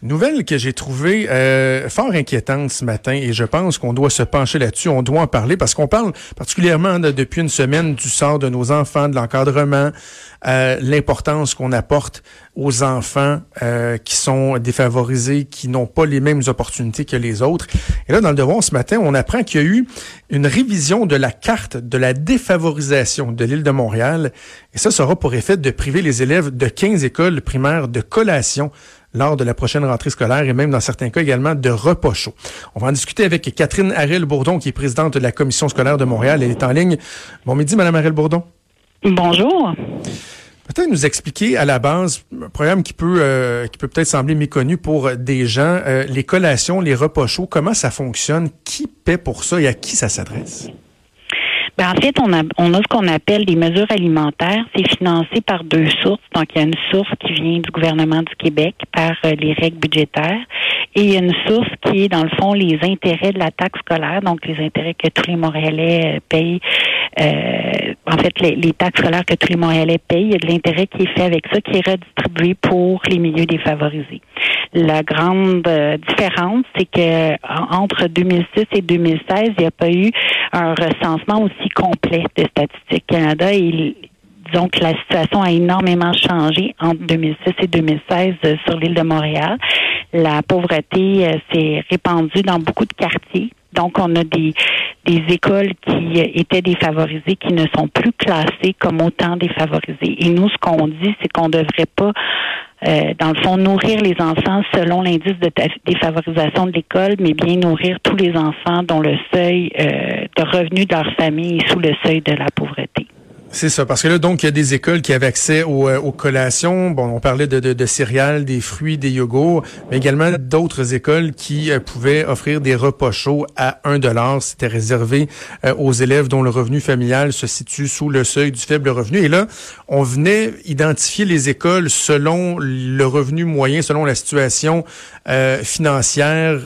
Nouvelle que j'ai trouvée euh, fort inquiétante ce matin et je pense qu'on doit se pencher là-dessus, on doit en parler parce qu'on parle particulièrement depuis une semaine du sort de nos enfants, de l'encadrement, euh, l'importance qu'on apporte aux enfants euh, qui sont défavorisés, qui n'ont pas les mêmes opportunités que les autres. Et là, dans le devoir ce matin, on apprend qu'il y a eu une révision de la carte de la défavorisation de l'île de Montréal. Et ça sera pour effet de priver les élèves de 15 écoles primaires de collation lors de la prochaine rentrée scolaire et même dans certains cas également de repas chaud. On va en discuter avec Catherine Harel-Bourdon, qui est présidente de la Commission scolaire de Montréal. Elle est en ligne. Bon midi, Madame Harel-Bourdon. Bonjour. Peut-être nous expliquer à la base un programme qui peut euh, qui peut peut-être sembler méconnu pour des gens, euh, les collations, les repas chauds, comment ça fonctionne, qui paie pour ça et à qui ça s'adresse? Ben, en fait, on a, on a ce qu'on appelle des mesures alimentaires. C'est financé par deux sources. Donc, il y a une source qui vient du gouvernement du Québec par euh, les règles budgétaires. Et il y a une source qui est, dans le fond, les intérêts de la taxe scolaire, donc les intérêts que tous les Montréalais euh, payent. Euh, en fait, les, les, taxes scolaires que tous les Montréalais payent, il y a de l'intérêt qui est fait avec ça, qui est redistribué pour les milieux défavorisés. La grande différence, c'est que entre 2006 et 2016, il n'y a pas eu un recensement aussi complet de Statistique Canada et disons que la situation a énormément changé entre 2006 et 2016 euh, sur l'île de Montréal. La pauvreté euh, s'est répandue dans beaucoup de quartiers. Donc, on a des, des écoles qui euh, étaient défavorisées qui ne sont plus classées comme autant défavorisées. Et nous, ce qu'on dit, c'est qu'on ne devrait pas euh, dans le fond, nourrir les enfants selon l'indice de défavorisation de l'école, mais bien nourrir tous les enfants dont le seuil euh, de revenu de leur famille est sous le seuil de la pauvreté. C'est ça, parce que là, donc, il y a des écoles qui avaient accès aux, euh, aux collations. Bon, on parlait de, de, de, céréales, des fruits, des yogourts, mais également d'autres écoles qui euh, pouvaient offrir des repas chauds à 1 dollar. C'était réservé euh, aux élèves dont le revenu familial se situe sous le seuil du faible revenu. Et là, on venait identifier les écoles selon le revenu moyen, selon la situation financière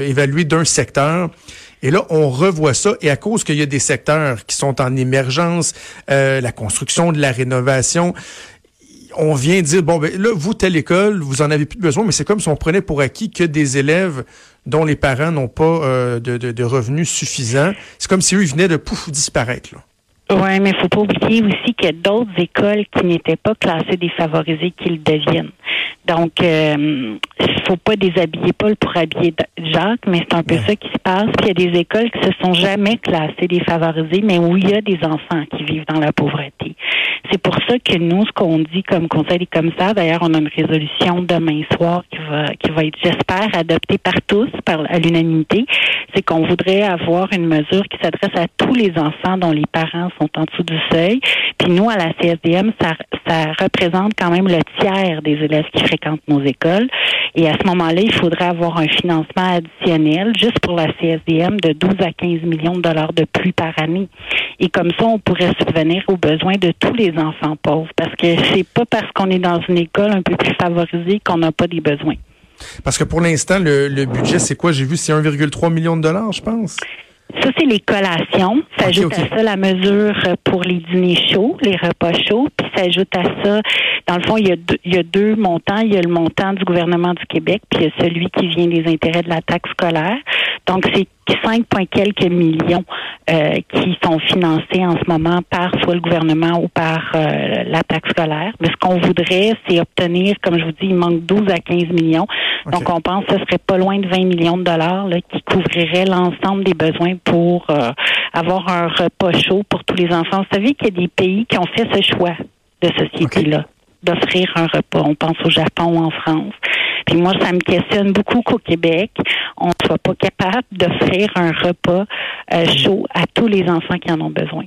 évaluée d'un secteur. Et là, on revoit ça. Et à cause qu'il y a des secteurs qui sont en émergence, euh, la construction, de la rénovation, on vient dire, bon, ben là, vous, telle école, vous en avez plus besoin, mais c'est comme si on prenait pour acquis que des élèves dont les parents n'ont pas euh, de, revenus suffisants, c'est comme si eux, ils venaient de pouf disparaître. Là. Oui, mais il faut pas oublier aussi qu'il y a d'autres écoles qui n'étaient pas classées défavorisées qui le deviennent. Donc, il euh, faut pas déshabiller Paul pour habiller Jacques, mais c'est un peu ça qui se passe. Puis il y a des écoles qui se sont jamais classées défavorisées, mais où il y a des enfants qui vivent dans la pauvreté. C'est pour ça que nous, ce qu'on dit comme conseil des commissaires, d'ailleurs, on a une résolution demain soir qui va, qui va être, j'espère, adoptée par tous, par à l'unanimité, c'est qu'on voudrait avoir une mesure qui s'adresse à tous les enfants dont les parents sont en dessous du seuil. Puis nous, à la CSDM, ça, ça représente quand même le tiers des élèves qui fréquentent nos écoles. Et à ce moment-là, il faudrait avoir un financement additionnel juste pour la CSDM de 12 à 15 millions de dollars de plus par année. Et comme ça, on pourrait subvenir aux besoins de tous les enfants pauvres. Parce que c'est pas parce qu'on est dans une école un peu plus favorisée qu'on n'a pas des besoins. Parce que pour l'instant, le, le budget, c'est quoi? J'ai vu, c'est 1,3 million de dollars, je pense. Ça, c'est les collations. S'ajoute à ça la mesure pour les dîners chauds, les repas chauds. Puis s'ajoute à ça, dans le fond, il y, a deux, il y a deux montants. Il y a le montant du gouvernement du Québec, puis il y a celui qui vient des intérêts de la taxe scolaire. Donc, c'est 5, quelques millions euh, qui sont financés en ce moment par soit le gouvernement ou par euh, la taxe scolaire. Mais ce qu'on voudrait, c'est obtenir, comme je vous dis, il manque 12 à 15 millions. Donc, on pense que ce serait pas loin de 20 millions de dollars là, qui couvriraient l'ensemble des besoins pour euh, avoir un repas chaud pour tous les enfants. Vous savez qu'il y a des pays qui ont fait ce choix de société-là, d'offrir un repas. On pense au Japon ou en France. Puis moi, ça me questionne beaucoup qu'au Québec, on ne soit pas capable d'offrir un repas euh, chaud à tous les enfants qui en ont besoin.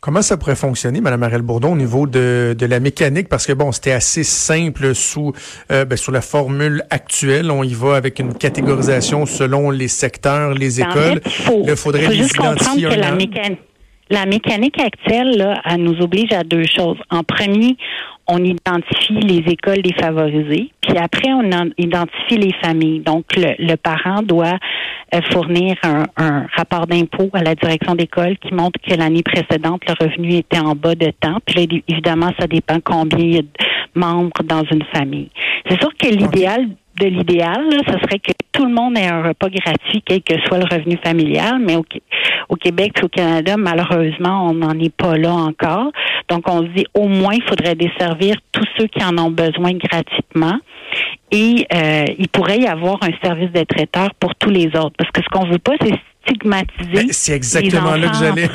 Comment ça pourrait fonctionner, Mme Arelle Bourdon, au niveau de, de la mécanique? Parce que bon, c'était assez simple sous euh, ben, sur la formule actuelle. On y va avec une catégorisation selon les secteurs, les écoles. il, faudrait les identifier. Que la, la mécanique actuelle, là, elle nous oblige à deux choses. En premier, on identifie les écoles défavorisées, puis après, on identifie les familles. Donc, le, parent doit euh, fournir un, rapport d'impôt à la direction d'école qui montre que l'année précédente, le revenu était en bas de temps. Puis là, évidemment, ça dépend combien il y a de membres dans une famille. C'est sûr que l'idéal de l'idéal, ce serait que tout le monde ait un repas gratuit, quel que soit le revenu familial, mais au, au Québec et au Canada, malheureusement, on n'en est pas là encore. Donc, on se dit au moins, il faudrait desservir tous ceux qui en ont besoin gratuitement. Et euh, il pourrait y avoir un service de traiteur pour tous les autres. Parce que ce qu'on veut pas, c'est stigmatiser. Ben, c'est exactement là que j'allais.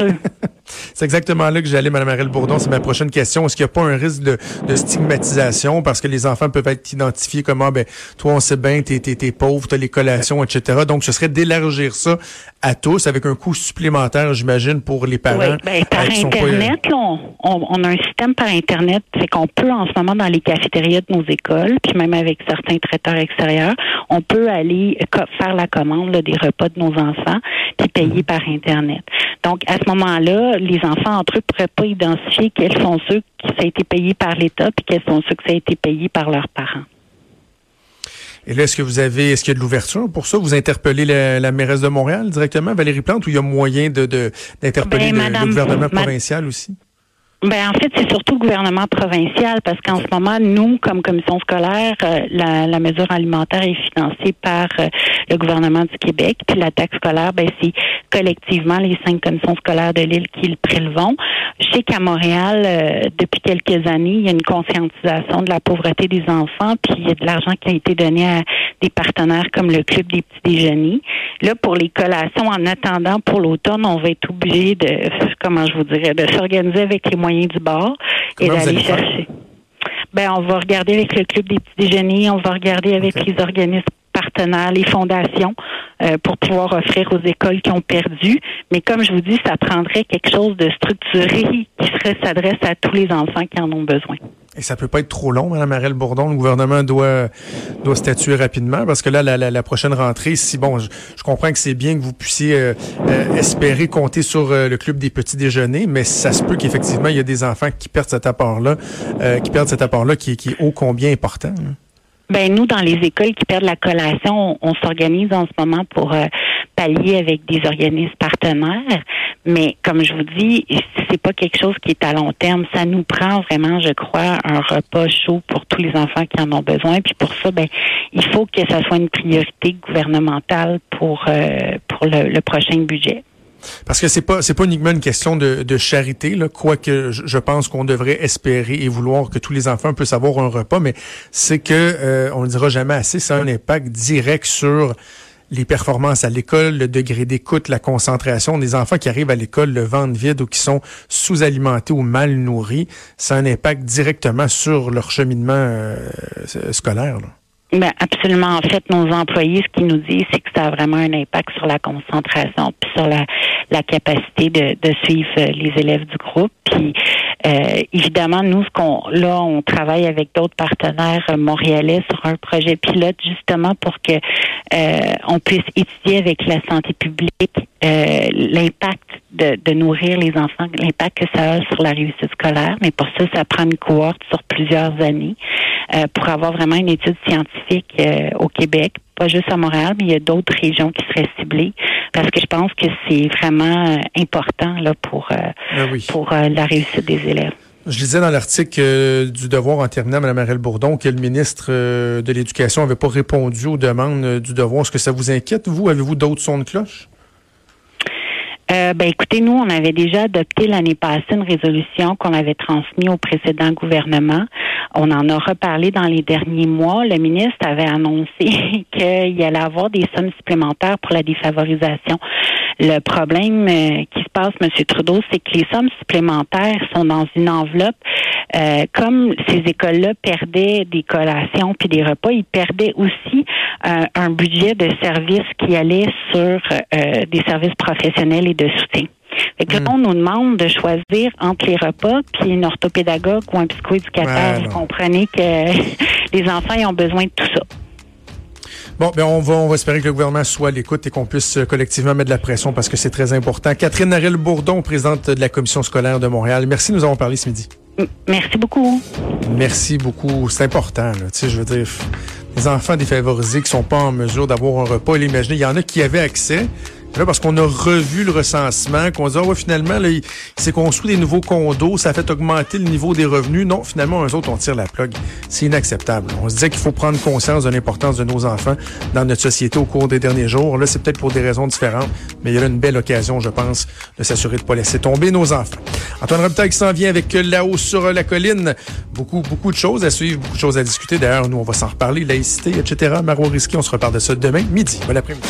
C'est exactement là que j'allais, Mme Ariel Bourdon. C'est ma prochaine question. Est-ce qu'il n'y a pas un risque de, stigmatisation? Parce que les enfants peuvent être identifiés comme, ah, ben, toi, on sait bien, t'es, t'es, t'es pauvre, t'as les collations, etc. Donc, ce serait d'élargir ça à tous avec un coût supplémentaire, j'imagine, pour les parents. Oui, ben, par Internet, on, on, a un système par Internet, c'est qu'on peut, en ce moment, dans les cafétérias de nos écoles, puis même avec certains traiteurs extérieurs, on peut aller faire la commande des repas de nos enfants, puis payer mhm. par Internet. Donc, à ce moment-là, les enfants entre eux ne pourraient pas identifier quels sont ceux qui ça a été payé par l'État puis quels sont ceux qui ça a été payé par leurs parents. Et là, est-ce que vous avez, est-ce qu'il y a de l'ouverture pour ça? Vous interpellez la, mairesse de Montréal directement, Valérie Plante, ou il y a moyen de, d'interpeller ben, le, gouvernement provincial aussi? Ben en fait, c'est surtout le gouvernement provincial parce qu'en ce moment, nous, comme commission scolaire, euh, la, la, mesure alimentaire est financée par euh, le gouvernement du Québec. Puis la taxe scolaire, ben c'est collectivement les cinq commissions scolaires de l'île qui le prélevont. Je sais qu'à Montréal, euh, depuis quelques années, il y a une conscientisation de la pauvreté des enfants, puis il y a de l'argent qui a été donné à des partenaires comme le Club des petits déjeuners. Là, pour les collations, en attendant pour l'automne, on va être obligé de, comment je vous dirais, de s'organiser avec les moyens du bord et d'aller chercher. Ben, on va regarder avec le Club des petits déjeuners, on va regarder avec les organismes partenaires, les fondations, euh, pour pouvoir offrir aux écoles qui ont perdu. Mais comme je vous dis, ça prendrait quelque chose de structuré qui serait s'adresse à tous les enfants qui en ont besoin. Et ça peut pas être trop long, Mme Marielle Bourdon. Le gouvernement doit doit statuer rapidement parce que là, la, la, prochaine rentrée, si bon, je, comprends que c'est bien que vous puissiez euh, euh, espérer compter sur le club des petits déjeuners, mais ça se peut qu'effectivement il y a des enfants qui perdent cet apport-là, qui perdent cet apport-là qui, qui est ô combien important. Ben nous, dans les écoles qui perdent la collation, on, s'organise en ce moment pour euh, pallier avec des organismes partenaires. Mais comme je vous dis, c'est pas quelque chose qui est à long terme. Ça nous prend vraiment, je crois, un repas chaud pour tous les enfants qui en ont besoin. Puis pour ça, ben il faut que ça soit une priorité gouvernementale pour euh, pour le prochain budget. Parce que c'est pas c'est pas uniquement une question de, charité, là, quoique je pense qu'on devrait espérer et vouloir que tous les enfants puissent avoir un repas, mais c'est que euh, on le dira jamais assez, ça a un impact direct sur les performances à l'école, le degré d'écoute, la concentration des enfants qui arrivent à l'école le ventre vide ou qui sont sous-alimentés ou mal nourris, ça a un impact directement sur leur cheminement euh, scolaire. Là. Ben absolument. En fait, nos employés, ce qu'ils nous disent, c'est que ça a vraiment un impact sur la concentration, puis sur la, la capacité de, de suivre euh, les élèves du groupe. Puis euh, évidemment, nous, ce qu'on là, on travaille avec d'autres partenaires montréalais sur un projet pilote justement pour que euh, on puisse étudier avec la santé publique euh, l'impact de, de, nourrir les enfants, l'impact que ça a sur la réussite scolaire. Mais pour ça, ça prend une cohorte sur plusieurs années euh, pour avoir vraiment une étude scientifique euh, au Québec, pas juste à Montréal, mais il y a d'autres régions qui seraient ciblées parce que je pense que c'est vraiment important là pour ah pour la réussite des élèves. Je lisais dans l'article du Devoir en terminant, Mme Marielle Bourdon, que le ministre de l'Éducation n'avait pas répondu aux demandes du Devoir. Est-ce que ça vous inquiète, vous? Avez-vous d'autres sons de cloche? Euh, ben écoutez, nous, on avait déjà adopté l'année passée une résolution qu'on avait transmise au précédent gouvernement. On en a reparlé dans les derniers mois. Le ministre avait annoncé qu'il allait avoir des sommes supplémentaires pour la défavorisation. Le problème euh, qui se passe, M. Trudeau, c'est que les sommes supplémentaires sont dans une enveloppe. Euh, comme ces écoles-là perdaient des collations puis des repas, ils perdaient aussi euh, un budget de services qui allait sur des services professionnels et de soutien. Fait que hmm. on nous demande de choisir entre les repas puis une orthopédagogue ou un psychoéducateur. Vous comprenez que les enfants ils ont besoin de tout ça. Bon, ben on va, on va espérer que le gouvernement soit à l'écoute et qu'on puisse euh, collectivement mettre de la pression parce que c'est très important. Catherine Narel-Bourdon, présidente de la Commission scolaire de Montréal. Merci, nous avons parlé ce midi. Merci beaucoup. Merci beaucoup. C'est important, là. Tu sais, je veux dire, les enfants défavorisés qui sont pas en mesure d'avoir un repas, imaginez, il y en a qui avaient accès, Là, parce qu'on a revu le recensement, qu'on dit, ah ouais, finalement, là, il, s'est construit des nouveaux condos, ça a fait augmenter le niveau des revenus. Non, finalement, eux autres, on tire la plug. C'est inacceptable. On se disait qu'il faut prendre conscience de l'importance de nos enfants dans notre société au cours des derniers jours. Là, c'est peut-être pour des raisons différentes, mais il y a là une belle occasion, je pense, de s'assurer de pas laisser tomber nos enfants. Antoine Robitaille qui s'en vient avec là-haut sur la colline. Beaucoup, beaucoup de choses à suivre, beaucoup de choses à discuter. D'ailleurs, nous, on va s'en reparler, laïcité, etc. Marois Risky, on se reparle de ça demain, midi. Bon après-midi.